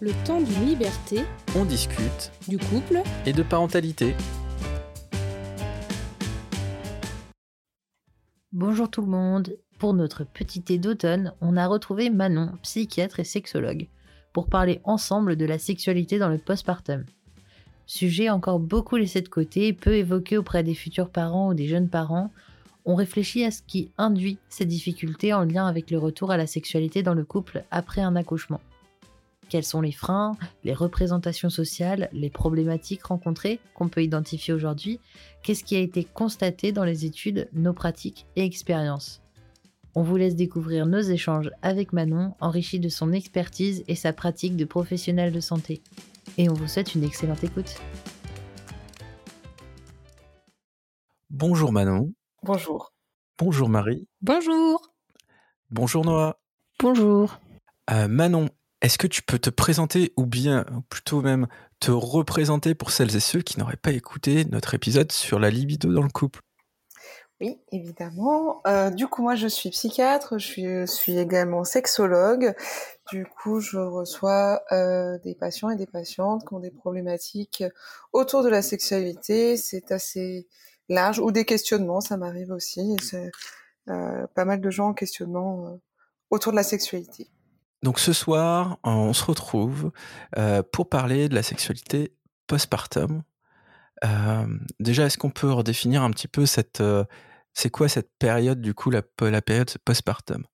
Le temps d'une liberté, On discute du couple, et de parentalité. Bonjour tout le monde. Pour notre petit thé d'automne, on a retrouvé Manon, psychiatre et sexologue, pour parler ensemble de la sexualité dans le postpartum. Sujet encore beaucoup laissé de côté, peu évoqué auprès des futurs parents ou des jeunes parents, on réfléchit à ce qui induit ces difficultés en lien avec le retour à la sexualité dans le couple après un accouchement. Quels sont les freins, les représentations sociales, les problématiques rencontrées qu'on peut identifier aujourd'hui? Qu'est-ce qui a été constaté dans les études, nos pratiques et expériences? On vous laisse découvrir nos échanges avec Manon, enrichis de son expertise et sa pratique de professionnel de santé. Et on vous souhaite une excellente écoute. Bonjour Manon. Bonjour. Bonjour Marie. bonjour Bonjour Noah. Bonjour. Euh, Manon, est-ce que tu peux te présenter ou bien plutôt même te représenter pour celles et ceux qui n'auraient pas écouté notre épisode sur la libido dans le couple? Oui, évidemment. Euh, du coup, moi, je suis psychiatre, je suis, également sexologue. Du coup, je reçois euh, des patients et des patientes qui ont des problématiques autour de la sexualité. C'est assez large, ou des questionnements, ça m'arrive aussi. Euh, pas mal de gens en questionnement autour de la sexualité. Donc ce soir, on se retrouve euh, pour parler de la sexualité postpartum. Euh, déjà, est-ce qu'on peut redéfinir un petit peu cette... euh, c'est quoi cette période, du coup, la, période postpartum?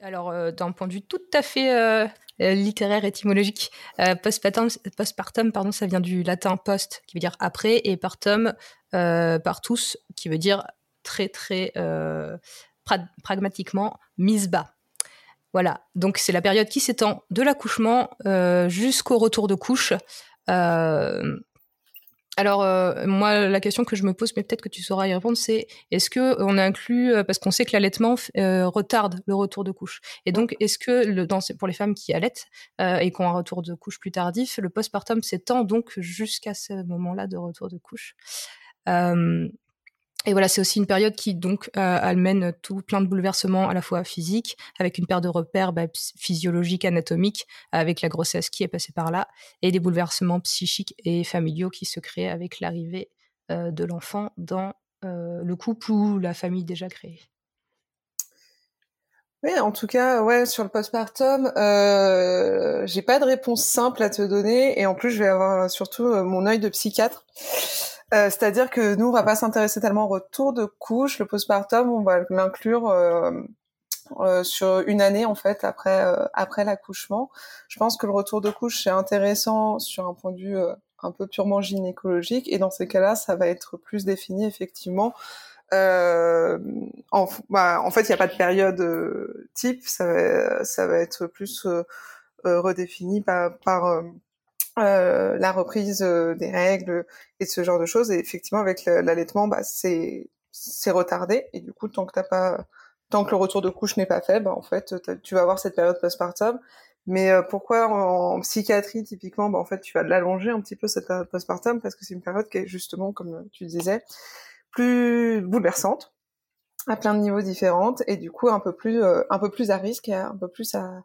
Alors, d'un point de vue tout à fait littéraire, étymologique, postpartum, postpartum, pardon, ça vient du latin post, qui veut dire après, et partum, euh, partus, qui veut dire très, très pra- pragmatiquement mise bas. Voilà, donc c'est la période qui s'étend de l'accouchement euh, jusqu'au retour de couche. Euh, alors, euh, moi, la question que je me pose, mais peut-être que tu sauras y répondre, c'est est-ce que on inclut, parce qu'on sait que l'allaitement retarde le retour de couche, et donc est-ce que dans, pour les femmes qui allaitent et qui ont un retour de couche plus tardif, le postpartum s'étend donc jusqu'à ce moment-là de retour de couche? Et voilà, c'est aussi une période qui donc euh, amène tout plein de bouleversements à la fois physiques, avec une paire de repères bah, physiologiques, anatomiques, avec la grossesse qui est passée par là, et des bouleversements psychiques et familiaux qui se créent avec l'arrivée euh, de l'enfant dans euh, le couple ou la famille déjà créée. Oui, en tout cas, ouais, sur le postpartum, euh, j'ai pas de réponse simple à te donner, et en plus, je vais avoir surtout mon œil de psychiatre. Euh, C'est-à-dire que nous, on va pas s'intéresser tellement au retour de couche. Le postpartum, on va l'inclure euh, euh, sur une année en fait après euh, après l'accouchement. Je pense que le retour de couche c'est intéressant sur un point de vue euh, un peu purement gynécologique, et dans ces cas-là, ça va être plus défini effectivement euh, en, bah, en fait, il n'y a pas de période type, ça va, ça va être plus redéfini par, par euh, la reprise euh, des règles et ce genre de choses. Et effectivement, avec l'allaitement, bah, c'est c'est retardé. Et du coup, tant que t'as pas, tant que le retour de couche n'est pas fait, bah, en fait, tu vas avoir cette période postpartum. Mais euh, pourquoi en, en psychiatrie typiquement, bah, en fait, tu vas l'allonger un petit peu cette période postpartum? Parce que c'est une période qui est justement, comme tu disais, plus bouleversante à plein de niveaux différents et du coup un peu plus euh, un peu plus à risque et un peu plus à,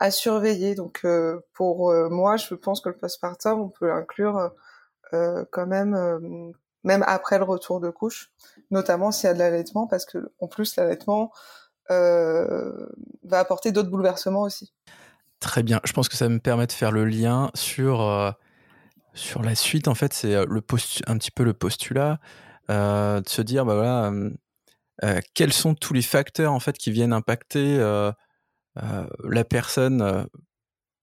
à surveiller donc euh, pour euh, moi je pense que le postpartum on peut l'inclure euh, quand même même après le retour de couche notamment s'il y a de l'allaitement parce que en plus l'allaitement va apporter d'autres bouleversements aussi Très bien. Je pense que ça me permet de faire le lien sur, sur la suite. En fait, c'est le un petit peu le postulat de se dire, bah voilà, quels sont tous les facteurs en fait qui viennent impacter la personne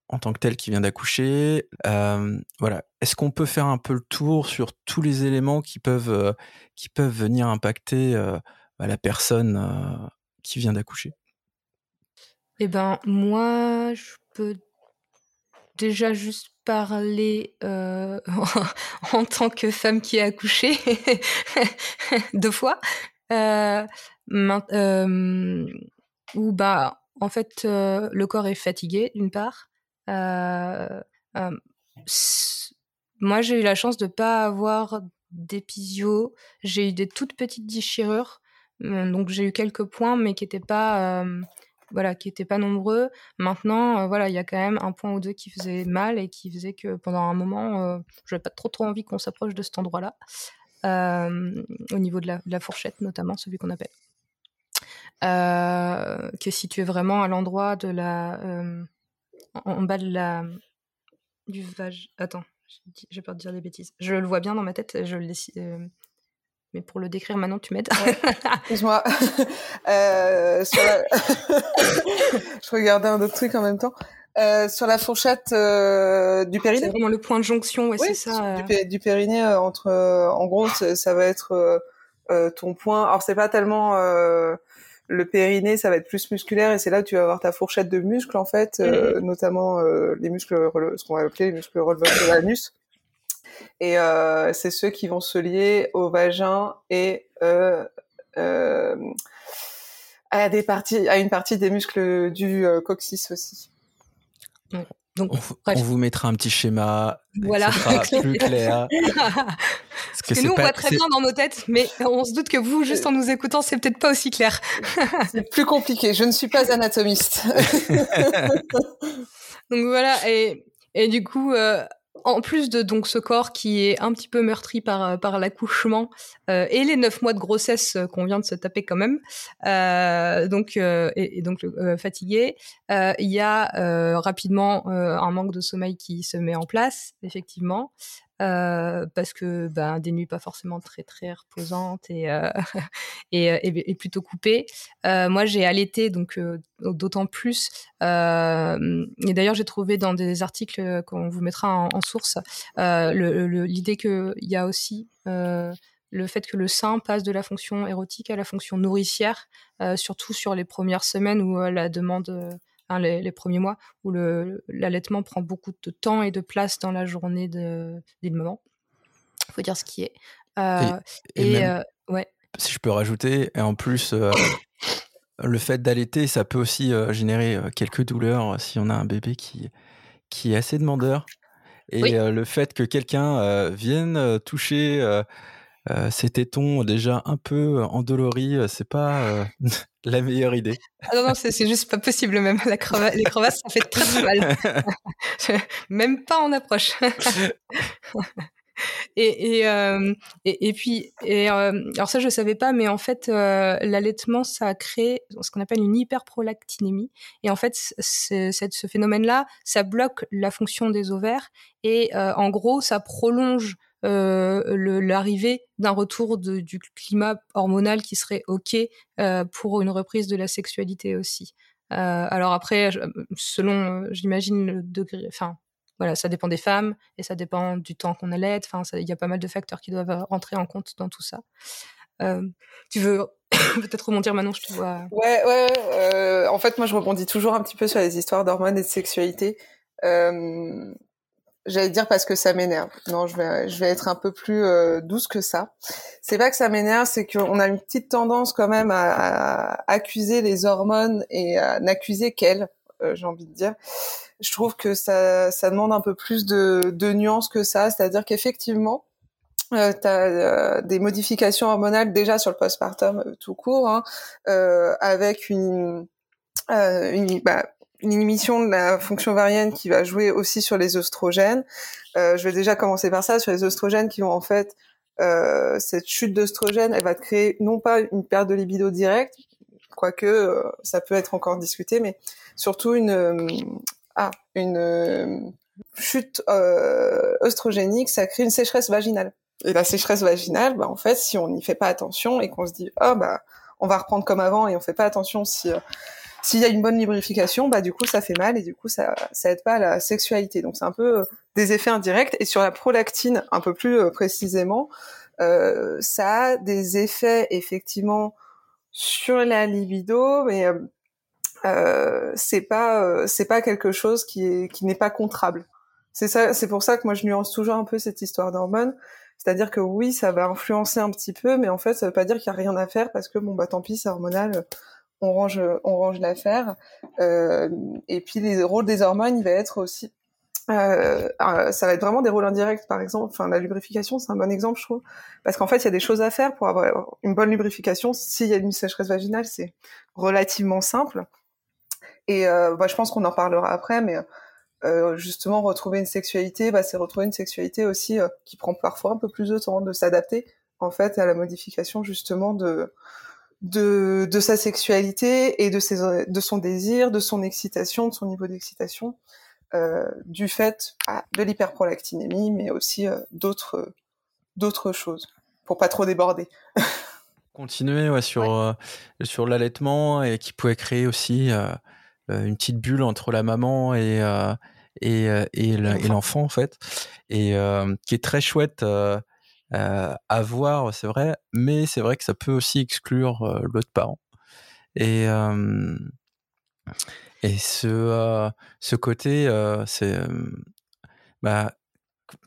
en tant que telle qui vient d'accoucher. Voilà. Est-ce qu'on peut faire un peu le tour sur tous les éléments qui peuvent qui peuvent venir impacter bah, la personne qui vient d'accoucher? Eh ben, moi, je peux déjà juste parler en tant que femme qui a accouché deux fois. Où, bah, en fait, euh, le corps est fatigué, d'une part. Euh, moi, j'ai eu la chance de pas avoir d'épisio. J'ai eu des toutes petites déchirures. Donc, j'ai eu quelques points, mais qui n'étaient pas... voilà, pas nombreux. Maintenant, voilà, il y a quand même un point ou deux qui faisait mal et qui faisait que pendant un moment, j'avais pas trop trop envie qu'on s'approche de cet endroit-là, au niveau de la, fourchette notamment, celui qu'on appelle, qui est situé vraiment à l'endroit de la, en, bas de la, du vag. Attends, j'ai peur de dire des bêtises. Je le vois bien dans ma tête, je le mais pour le décrire maintenant, tu m'aides? Excuse-moi. euh, je regardais un autre truc en même temps. Euh, sur la fourchette euh, du périnée? C'est vraiment le point de jonction, ouais, c'est ça. Du, du, périnée, euh, entre, euh, en gros, ça va être euh, ton point. Alors c'est pas tellement le périnée, ça va être plus musculaire et c'est là où tu vas avoir ta fourchette de muscles en fait, mm-hmm. notamment les muscles, ce qu'on va appeler les muscles releveurs de l'anus. Et euh, c'est ceux qui vont se lier au vagin et euh, euh, à des parties, à une partie des muscles du euh, coccyx aussi. Donc, on, vous mettra un petit schéma, voilà, sera plus clair. Parce que, nous, on voit très bien dans nos têtes, mais on se doute que vous, juste en nous écoutant, c'est peut-être pas aussi clair. c'est plus compliqué. Je ne suis pas anatomiste. Donc voilà, et, et du coup, euh, en plus de donc ce corps qui est un petit peu meurtri par euh, par l'accouchement euh, et les neuf mois de grossesse euh, qu'on vient de se taper quand même, euh, donc et, et, donc fatigué, il y a rapidement un manque de sommeil qui se met en place effectivement. Euh, parce que ben, des nuits pas forcément très très reposantes et, euh, et, et, et, plutôt coupées. Euh, moi, j'ai allaité donc d'autant plus. et d'ailleurs, j'ai trouvé dans des articles qu'on vous mettra en, source l'idée qu'il y a aussi le fait que le sein passe de la fonction érotique à la fonction nourricière, surtout sur les premières semaines où la demande Hein, les, premiers mois, où l'allaitement prend beaucoup de temps et de place dans la journée de, des moments. Il faut dire ce qui est. Euh, et, euh, ouais. Si je peux rajouter, et en plus, euh, le fait d'allaiter, ça peut aussi générer quelques douleurs si on a un bébé qui, qui est assez demandeur. Et le fait que quelqu'un vienne toucher ces tétons déjà un peu endoloris, c'est pas la meilleure idée. Ah non, non, c'est juste pas possible même. La les crevasses, ça fait très très mal. même pas en approche. et, et, euh, et, puis, et, euh, alors ça je savais pas, mais en fait euh, l'allaitement ça a créé ce qu'on appelle une hyperprolactinémie. Et en fait, ce phénomène-là, ça bloque la fonction des ovaires et en gros ça prolonge euh, l'arrivée d'un retour du climat hormonal qui serait ok euh, pour une reprise de la sexualité aussi. Euh, alors après, selon, euh, j'imagine le degré, enfin voilà, ça dépend des femmes et ça dépend du temps qu'on allait. Enfin, il y a pas mal de facteurs qui doivent rentrer en compte dans tout ça. Euh, tu veux peut-être rebondir maintenant, je te vois. Ouais, ouais. Euh, en fait, moi, je rebondis toujours un petit peu sur les histoires d'hormones et de sexualité. Euh, J'allais dire parce que ça m'énerve. Non, je vais, je vais être un peu plus euh, douce que ça. C'est pas que ça m'énerve, c'est qu'on a une petite tendance quand même à, à accuser les hormones et à n'accuser qu'elles, euh, j'ai envie de dire. Je trouve que ça, ça demande un peu plus de, de nuances que ça. C'est-à-dire qu'effectivement, euh, tu as euh, des modifications hormonales déjà sur le postpartum euh, tout court, hein, avec une, une bah, une inhibition de la fonction ovarienne qui va jouer aussi sur les oestrogènes. Euh, je vais déjà commencer par ça, sur les oestrogènes qui vont en fait, euh, cette chute d'oestrogènes, elle va créer non pas une perte de libido directe, quoique euh, ça peut être encore discuté, mais surtout une, euh, ah, une euh, chute oestrogénique, ça crée une sécheresse vaginale. Et la sécheresse vaginale, bah, en fait, si on n'y fait pas attention et qu'on se dit, oh bah, on va reprendre comme avant et on fait pas attention si s'il y a une bonne lubrification, bah du coup ça fait mal et du coup ça ça aide pas à la sexualité. Donc c'est un peu euh, des effets indirects. Et sur la prolactine, un peu plus euh, précisément, euh, ça a des effets effectivement sur la libido, mais euh, c'est pas c'est pas quelque chose qui est qui n'est pas contrable. C'est ça, c'est pour ça que moi je nuance toujours un peu cette histoire d'hormones. C'est-à-dire que oui, ça va influencer un petit peu, mais en fait, ça veut pas dire qu'il y a rien à faire parce que bon bah tant pis, c'est hormonal on range, on range l'affaire. Euh, et puis les rôles des hormones, il va être aussi, euh, euh, ça va être vraiment des rôles indirects, par exemple. Enfin, la lubrification, c'est un bon exemple, je trouve, parce qu'en fait, il y a des choses à faire pour avoir une bonne lubrification. S'il y a une sécheresse vaginale, c'est relativement simple. Et bah, je pense qu'on en parlera après, mais justement retrouver une sexualité, bah, c'est retrouver une sexualité aussi qui prend parfois un peu plus de temps de s'adapter en fait à la modification justement de de, de sa sexualité et de ses de son désir, de son excitation, de son niveau d'excitation, euh, du fait bah, de l'hyperprolactinémie, mais aussi euh, d'autres d'autres choses pour pas trop déborder. Continuer ouais, sur euh, sur l'allaitement et qui pouvait créer aussi une petite bulle entre la maman et et, et l'enfant. en fait. Et qui est très chouette euh, à voir, c'est vrai, mais c'est vrai que ça peut aussi exclure euh, l'autre parent. Et, euh, et ce, ce côté, c'est bah,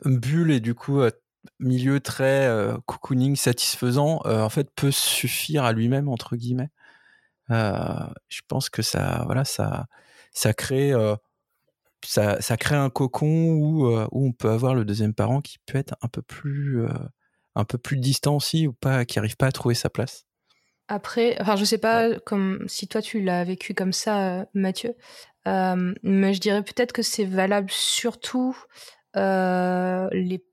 bulle et du coup milieu très cocooning satisfaisant, en fait, peut suffire à lui-même entre guillemets. je pense que ça, voilà, ça, ça crée ça, ça, crée un cocon où, euh, où, on peut avoir le deuxième parent qui peut être un peu plus, euh, un peu plus distant aussi ou pas, qui n'arrive pas à trouver sa place. Après, enfin, je sais pas comme si toi tu l'as vécu comme ça, Mathieu, euh, mais je dirais peut-être que c'est valable surtout les,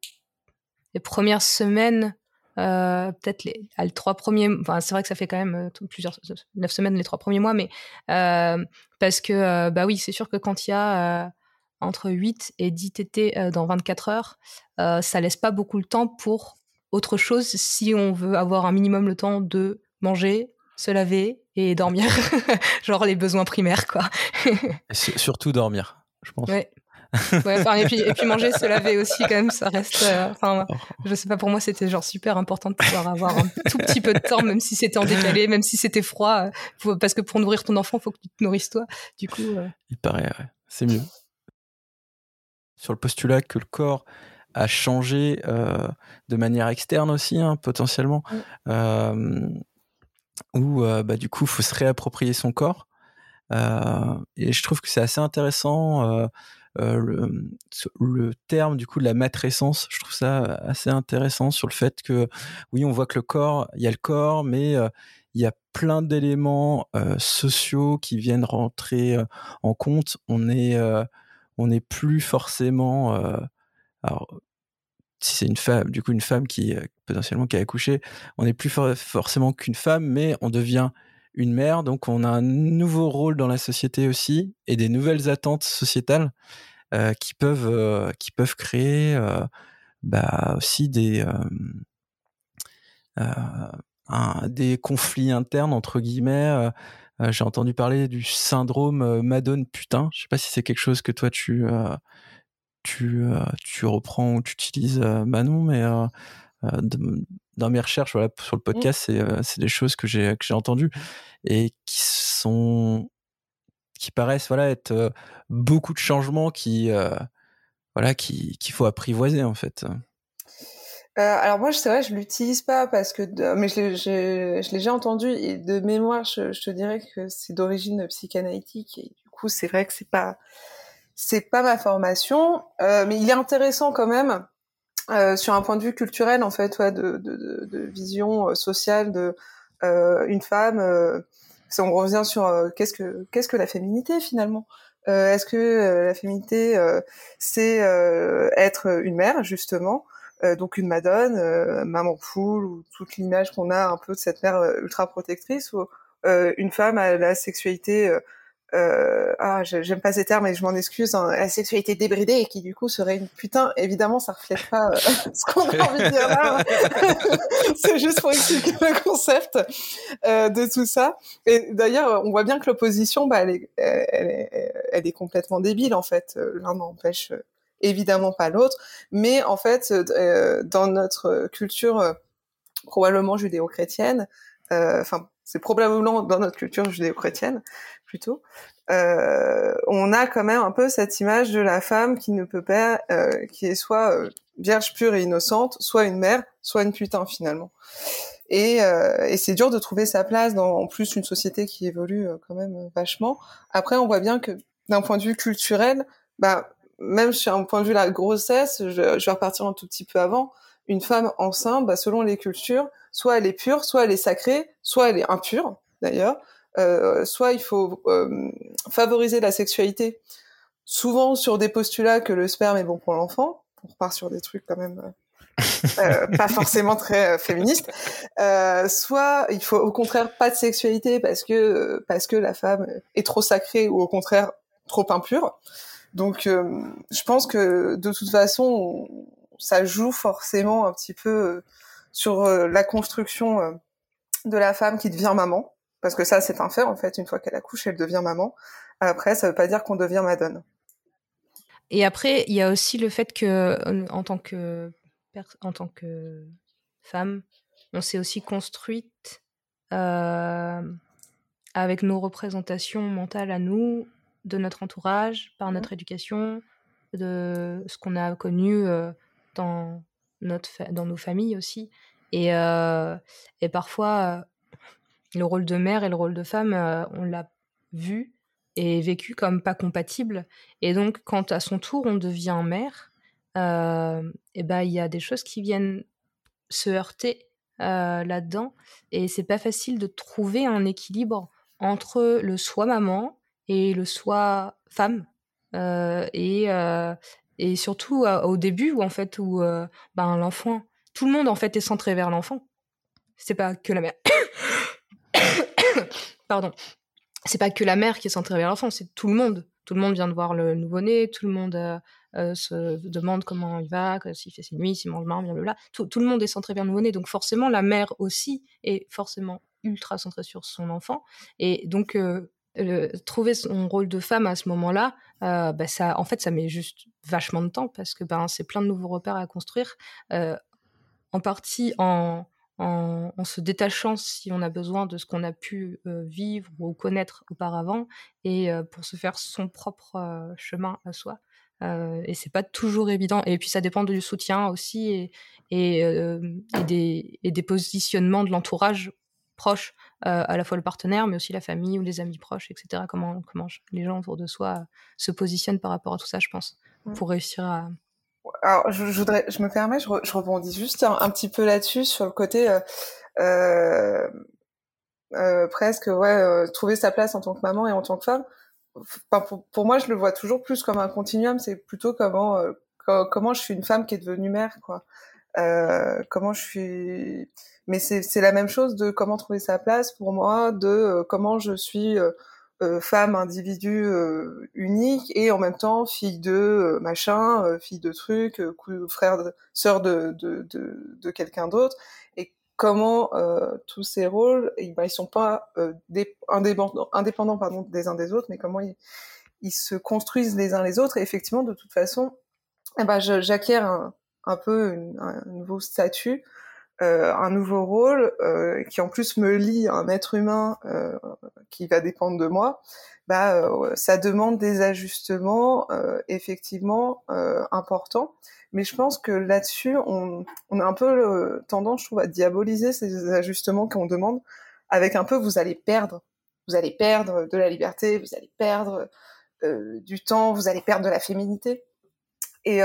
les premières semaines euh, peut-être les, les, trois premiers, enfin c'est vrai que ça fait quand même plusieurs neuf semaines les trois premiers mois, mais parce que bah oui c'est sûr que quand il y a entre 8 et 10 TT euh, dans 24 heures, euh, ça laisse pas beaucoup le temps pour autre chose si on veut avoir un minimum le temps de manger, se laver et dormir. Genre les besoins primaires, quoi. surtout dormir, je pense. Ouais. et, puis, et puis manger, se laver aussi, quand même, ça reste. Euh, enfin, je sais pas, pour moi, c'était genre super important de pouvoir avoir un tout petit peu de temps, même si c'était en décalé, même si c'était froid, parce que pour nourrir ton enfant, faut que tu te nourrisses toi. Du coup. Il paraît, ouais. c'est mieux sur le postulat que le corps a changé euh, de manière externe aussi, hein, potentiellement, euh, où euh, bah, du coup, il faut se réapproprier son corps. et je trouve que c'est assez intéressant. Le, le, terme du coup de la matrescence, je trouve ça assez intéressant sur le fait que oui, on voit que le corps, il y a le corps, mais il y a plein d'éléments sociaux qui viennent rentrer en compte. On est on n'est plus forcément. Euh, alors, si c'est une femme, du coup, une femme qui euh, potentiellement qui a accouché, on n'est plus forcément qu'une femme, mais on devient une mère. Donc, on a un nouveau rôle dans la société aussi et des nouvelles attentes sociétales euh, qui peuvent qui peuvent créer bah, aussi des des conflits internes entre guillemets euh, j'ai entendu parler du syndrome euh, Madone putain. Je sais pas si c'est quelque chose que toi tu euh, tu tu reprends ou tu utilises Manon, mais dans mes recherches voilà sur le mmh. podcast, c'est c'est des choses que j'ai que j'ai entendues et qui sont qui paraissent voilà être beaucoup de changements qui voilà qui qu'il faut apprivoiser en fait. Euh, alors moi, c'est vrai, je l'utilise pas parce que, mais je l'ai, je, déjà entendu et de mémoire, je, te dirais que c'est d'origine psychanalytique et du coup, c'est vrai que c'est pas, c'est pas ma formation, euh, mais il est intéressant quand même euh, sur un point de vue culturel en fait, ouais, de, de, de, vision sociale de une femme. on revient sur qu'est-ce que qu'est-ce que la féminité finalement? Est-ce que la féminité c'est être une mère justement? Euh, donc une madone, euh, maman poule ou toute l'image qu'on a un peu de cette mère euh, ultra protectrice ou une femme à la sexualité ah, j'aime pas ces termes et je m'en excuse, hein, la sexualité débridée et qui du coup serait une putain, évidemment ça reflète pas ce qu'on a envie de dire là. c'est juste pour expliquer le concept de tout ça. Et d'ailleurs, on voit bien que l'opposition, bah, elle, est, elle est complètement débile en fait. L'un n'empêche évidemment pas l'autre, mais en fait, euh, dans notre culture euh, probablement judéo-chrétienne, euh, enfin, c'est probablement dans notre culture judéo-chrétienne plutôt, on a quand même un peu cette image de la femme qui ne peut pas, qui est soit vierge pure et innocente, soit une mère, soit une putain finalement. Et, et c'est dur de trouver sa place dans en plus une société qui évolue quand même vachement. Après, on voit bien que d'un point de vue culturel, bah même sur un point de vue la grossesse, je, je, vais repartir un tout petit peu avant, une femme enceinte, bah, selon les cultures, soit elle est pure, soit elle est sacrée, soit elle est impure d'ailleurs. soit il faut favoriser la sexualité, souvent sur des postulats que le sperme est bon pour l'enfant. On repart sur des trucs quand même euh, pas forcément très euh, féministe. Euh, soit il faut au contraire pas de sexualité parce que parce que la femme est trop sacrée ou au contraire trop impure. Donc je pense que de toute façon ça joue forcément un petit peu sur la construction de la femme qui devient maman parce que ça c'est un fait en fait une fois qu'elle accouche elle devient maman. Après ça veut pas dire qu'on devient madone. Et après, il y a aussi le fait que, en tant que femme, on s'est aussi construite euh, avec nos représentations mentales à nous, de notre entourage, par notre éducation, de ce qu'on a connu euh, dans, notre dans nos familles aussi. Et, euh, et parfois, le rôle de mère et le rôle de femme, on l'a vu et vécu comme pas compatible. Et donc, quand à son tour, on devient mère, et ben il y a des choses qui viennent se heurter là-dedans et c'est pas facile de trouver un équilibre entre le soi maman et le soi femme et et surtout au début où en fait où ben l'enfant tout le monde en fait est centré vers l'enfant c'est pas que la mère pardon c'est pas que la mère qui est centrée vers l'enfant c'est tout le monde tout le monde vient de voir le nouveau-né, tout le monde euh, euh, se demande comment il va, s'il fait ses nuits, s'il mange bien, blablabla. Tout, tout le monde est centré vers le nouveau-né, donc forcément la mère aussi est forcément ultra centrée sur son enfant. Et donc euh, trouver son rôle de femme à ce moment-là, bah, ça, en fait, ça met juste vachement de temps parce que ben, c'est plein de nouveaux repères à construire, en partie en, se détachant si on a besoin de ce qu'on a pu euh, vivre ou connaître auparavant et euh, pour se faire son propre euh, chemin à soi. et c'est pas toujours évident. Et puis ça dépend du soutien aussi et des positionnements de l'entourage proche, à la fois le partenaire, mais aussi la famille ou les amis proches, etc. Comment, comment les gens autour de soi se positionnent par rapport à tout ça, je pense, mmh. pour réussir à, alors, je, voudrais, je me permets, je, rebondis juste un, petit peu là-dessus sur le côté euh, euh, euh presque, ouais, euh, trouver sa place en tant que maman et en tant que femme. Enfin, pour, pour, moi, je le vois toujours plus comme un continuum. C'est plutôt comment comment je suis une femme qui est devenue mère, quoi. Comment je suis. Mais c'est la même chose de comment trouver sa place pour moi, de comment je suis euh, femme, individu euh, unique et en même temps fille de euh, machin, fille de truc, frère, sœur de, de, de, quelqu'un d'autre. Et comment tous ces rôles, et, ben, ils sont pas indépendants, des uns des autres, mais comment ils, ils se construisent les uns les autres. Et effectivement, de toute façon, eh ben, j'acquiers un, un peu un nouveau statut euh, un nouveau rôle euh, qui en plus me lie à un être humain euh, qui va dépendre de moi, bah, ça demande des ajustements effectivement importants. Mais je pense que là-dessus, on, a un peu tendance, je trouve, à diaboliser ces ajustements qu'on demande avec un peu vous allez perdre, vous allez perdre de la liberté, vous allez perdre du temps, vous allez perdre de la féminité. Et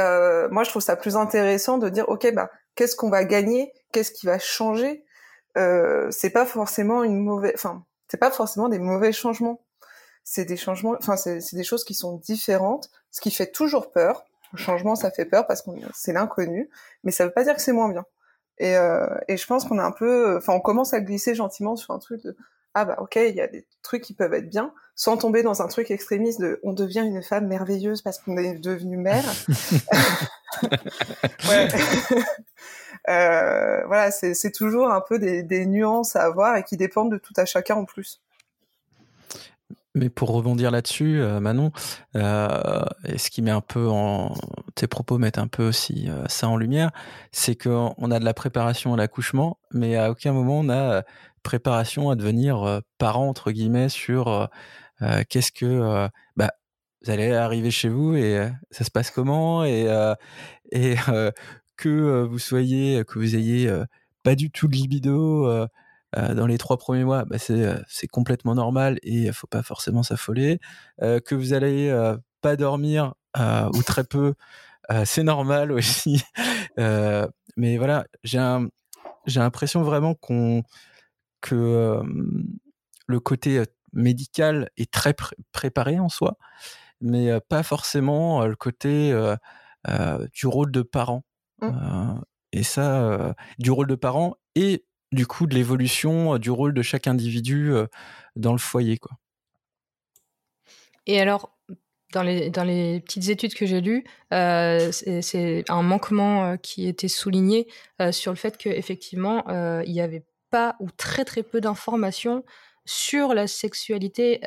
moi, je trouve ça plus intéressant de dire, ok, bah qu'est-ce qu'on va gagner, qu'est-ce qui va changer? Euh, c'est pas forcément une mauvaise, enfin, c'est pas forcément des mauvais changements. C'est des changements, enfin, c'est des choses qui sont différentes, ce qui fait toujours peur. Le changement, ça fait peur parce que c'est l'inconnu, mais ça veut pas dire que c'est moins bien. Et, euh, et je pense qu'on est un peu, enfin, on commence à glisser gentiment sur un truc de ah bah ok, il y a des trucs qui peuvent être bien, sans tomber dans un truc extrémiste de on devient une femme merveilleuse parce qu'on est devenu mère. euh, voilà, c'est toujours un peu des, des, nuances à avoir et qui dépendent de tout à chacun en plus. Mais pour rebondir là-dessus, euh, Manon, euh, et ce qui met un peu en tes propos mettent un peu aussi euh, ça en lumière, c'est qu'on a de la préparation à l'accouchement, mais à aucun moment on a préparation à devenir parent entre guillemets sur qu'est-ce que bah, vous allez arriver chez vous et ça se passe comment et et que vous soyez que vous ayez pas du tout de libido dans les trois premiers mois, bah c'est complètement normal et faut pas forcément s'affoler. que vous allez pas dormir ou très peu, c'est normal aussi. mais voilà, j'ai j'ai l'impression vraiment qu'on que le côté médical est très préparé en soi, mais pas forcément le côté du rôle de parent. Mmh. et ça, du rôle de parent et du coup de l'évolution du rôle de chaque individu dans le foyer, quoi. Et alors, dans les, dans les petites études que j'ai lues, euh, c'est un manquement euh, qui était souligné euh, sur le fait qu'effectivement, il n'y avait pas ou très très peu d'informations sur la sexualité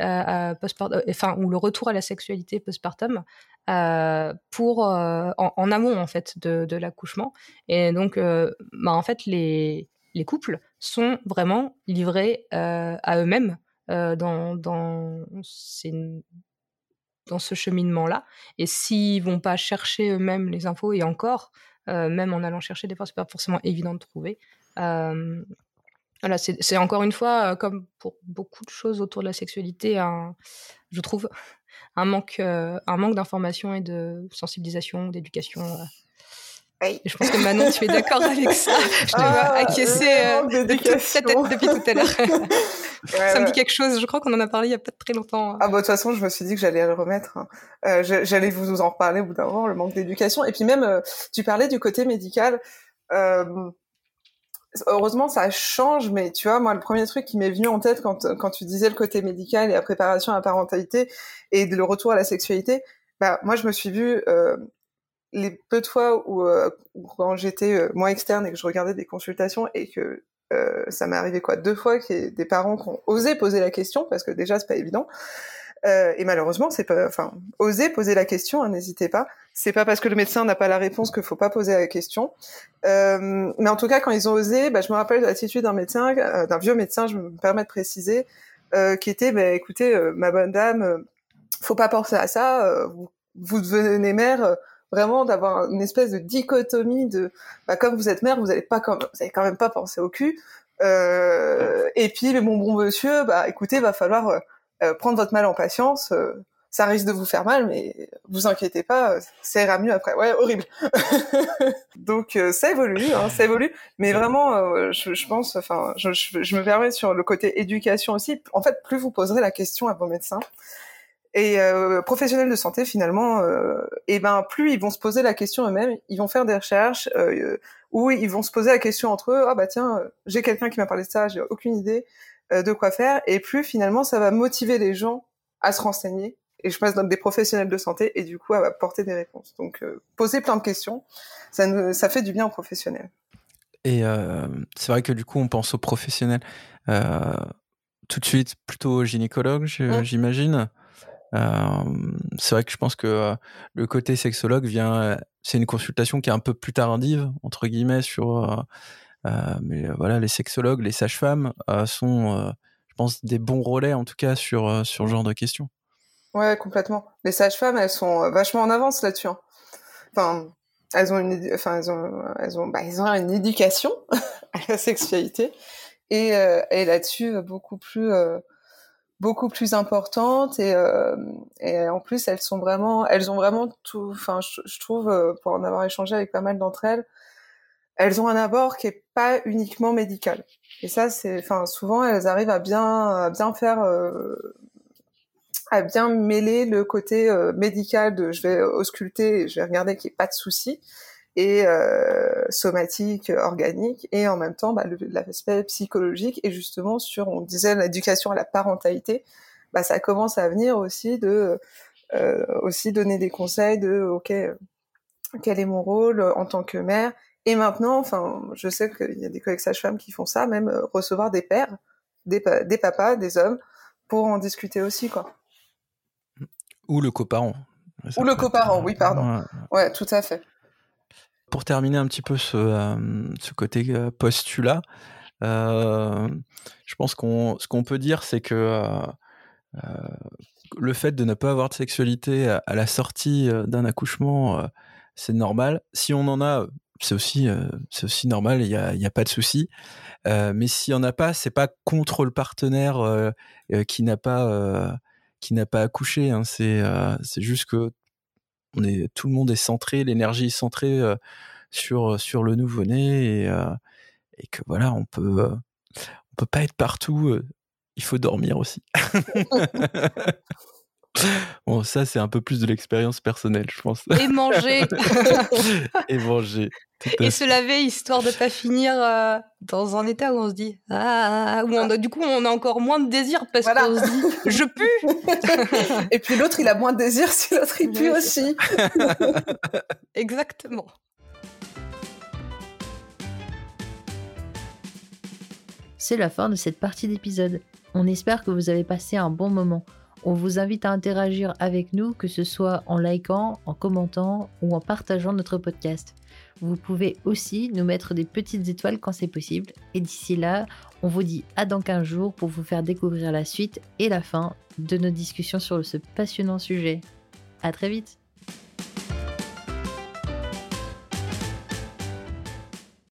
postpartum, enfin, ou le retour à la sexualité postpartum pour, en, amont en fait de, l'accouchement. Et donc, bah, en fait, les, les couples sont vraiment livrés à eux-mêmes dans, dans dans ce cheminement-là. Et s'ils vont pas chercher eux-mêmes les infos, et encore, euh, même en allant chercher, des fois, c'est pas forcément évident de trouver. Euh, voilà, c'est encore une fois, euh, comme pour beaucoup de choses autour de la sexualité, un, je trouve un manque, un manque d'information et de sensibilisation, d'éducation je pense que Manon, tu es d'accord avec ça. Je te vois ah, acquiescer euh, depuis, depuis, tout à l'heure. ça me dit quelque chose. Je crois qu'on en a parlé il y a pas très longtemps. Ah bah de toute façon, je me suis dit que j'allais le remettre. Hein. Euh, j'allais vous en reparler au bout d'un moment, le manque d'éducation. Et puis même, euh, tu parlais du côté médical. Heureusement, ça change, mais tu vois, moi, le premier truc qui m'est venu en tête quand, quand tu disais le côté médical et la préparation à la parentalité et le retour à la sexualité, bah moi, je me suis vue les peu de fois où, euh, quand j'étais euh, moins externe et que je regardais des consultations et que euh, ça m'est arrivé quoi deux fois qu'il y ait des parents qui ont osé poser la question parce que déjà c'est pas évident et malheureusement c'est pas enfin oser poser la question hein, n'hésitez pas c'est pas parce que le médecin n'a pas la réponse qu'il faut pas poser la question mais en tout cas quand ils ont osé bah, je me rappelle de l'attitude d'un médecin d'un vieux médecin je me permets de préciser qui était bah, écoutez ma bonne dame faut pas penser à ça vous, vous devenez mère vraiment d'avoir une espèce de dichotomie de bah, comme vous êtes mère, vous n'allez pas quand vous avez quand même pas pensé au cul. Euh, et puis mais bon bon monsieur, bah écoutez, va falloir euh, euh, prendre votre mal en patience. Euh, ça risque de vous faire mal, mais vous inquiétez pas, ça ira mieux après. Ouais, horrible. Donc ça évolue, hein, ça évolue. Mais vraiment, je, je, pense, enfin, je, je, me permets sur le côté éducation aussi. En fait, plus vous poserez la question à vos médecins, et euh, professionnels de santé, finalement, euh, et ben plus ils vont se poser la question eux-mêmes, ils vont faire des recherches euh, où ils vont se poser la question entre eux. Ah bah tiens, j'ai quelqu'un qui m'a parlé de ça, j'ai aucune idée euh, de quoi faire. Et plus finalement, ça va motiver les gens à se renseigner. Et je passe dans des professionnels de santé et du coup, à apporter des réponses. Donc, poser plein de questions, ça, ça fait du bien aux professionnels. Et c'est vrai que du coup, on pense aux professionnels tout de suite plutôt aux gynécologues, mmh. j'imagine. Euh, c'est vrai que je pense que euh, le côté sexologue vient, euh, c'est une consultation qui est un peu plus tardive entre guillemets sur, mais voilà, les sexologues, les sages-femmes sont, je pense, des bons relais en tout cas sur sur ce genre de questions. Ouais, complètement. Les sages-femmes, elles sont vachement en avance là-dessus. Hein. Enfin, elles ont une, enfin, elles ont, elles ont, bah, elles ont une éducation à la sexualité et, et là-dessus beaucoup plus beaucoup plus importantes et, euh, et en plus elles sont vraiment elles ont vraiment tout enfin je, trouve euh, pour en avoir échangé avec pas mal d'entre elles elles ont un abord qui est pas uniquement médical et ça c'est enfin souvent elles arrivent à bien à bien faire euh, à bien mêler le côté euh, médical de je vais ausculter je vais regarder qu'il n'y ait pas de souci et euh, somatique, organique, et en même temps bah, l'aspect psychologique. Et justement, sur, on disait l'éducation à la parentalité, bah, ça commence à venir aussi de euh, aussi donner des conseils de ok, quel est mon rôle en tant que mère. Et maintenant, enfin, je sais qu'il y a des collègues sages-femmes qui font ça, même euh, recevoir des pères, des, des papas, des hommes, pour en discuter aussi, quoi. Ou le coparent. Ou le coparent, oui, pardon. ouais, tout à fait. Pour terminer un petit peu ce, euh, ce côté euh, postulat, euh, je pense qu'on ce qu'on peut dire, c'est que le fait de ne pas avoir de sexualité à, la sortie d'un accouchement, c'est normal. Si on en a, c'est aussi, c'est aussi normal, il n'y a, y a, pas de souci. mais s'il n'y en a pas, c'est pas contre le partenaire qui n'a pas, qui n'a pas accouché. Hein. C'est, c'est juste que on est, tout le monde est centré, l'énergie est centrée euh, sur euh, sur le nouveau-né et, euh, et, que voilà, on peut on peut pas être partout il faut dormir aussi. Bon, ça, c'est un peu plus de l'expérience personnelle, je pense. Et manger. Et manger. Et se laver histoire de pas finir euh, dans un état où on se dit ah où on du coup on a encore moins de désir parce qu'on se dit je pue. Et puis l'autre il a moins de désir si l'autre il pue aussi. Exactement. C'est la fin de cette partie d'épisode. On espère que vous avez passé un bon moment. On vous invite à interagir avec nous, que ce soit en likant, en commentant ou en partageant notre podcast. Vous pouvez aussi nous mettre des petites étoiles quand c'est possible. Et d'ici là, on vous dit à dans 15 jours pour vous faire découvrir la suite et la fin de nos discussions sur ce passionnant sujet. À très vite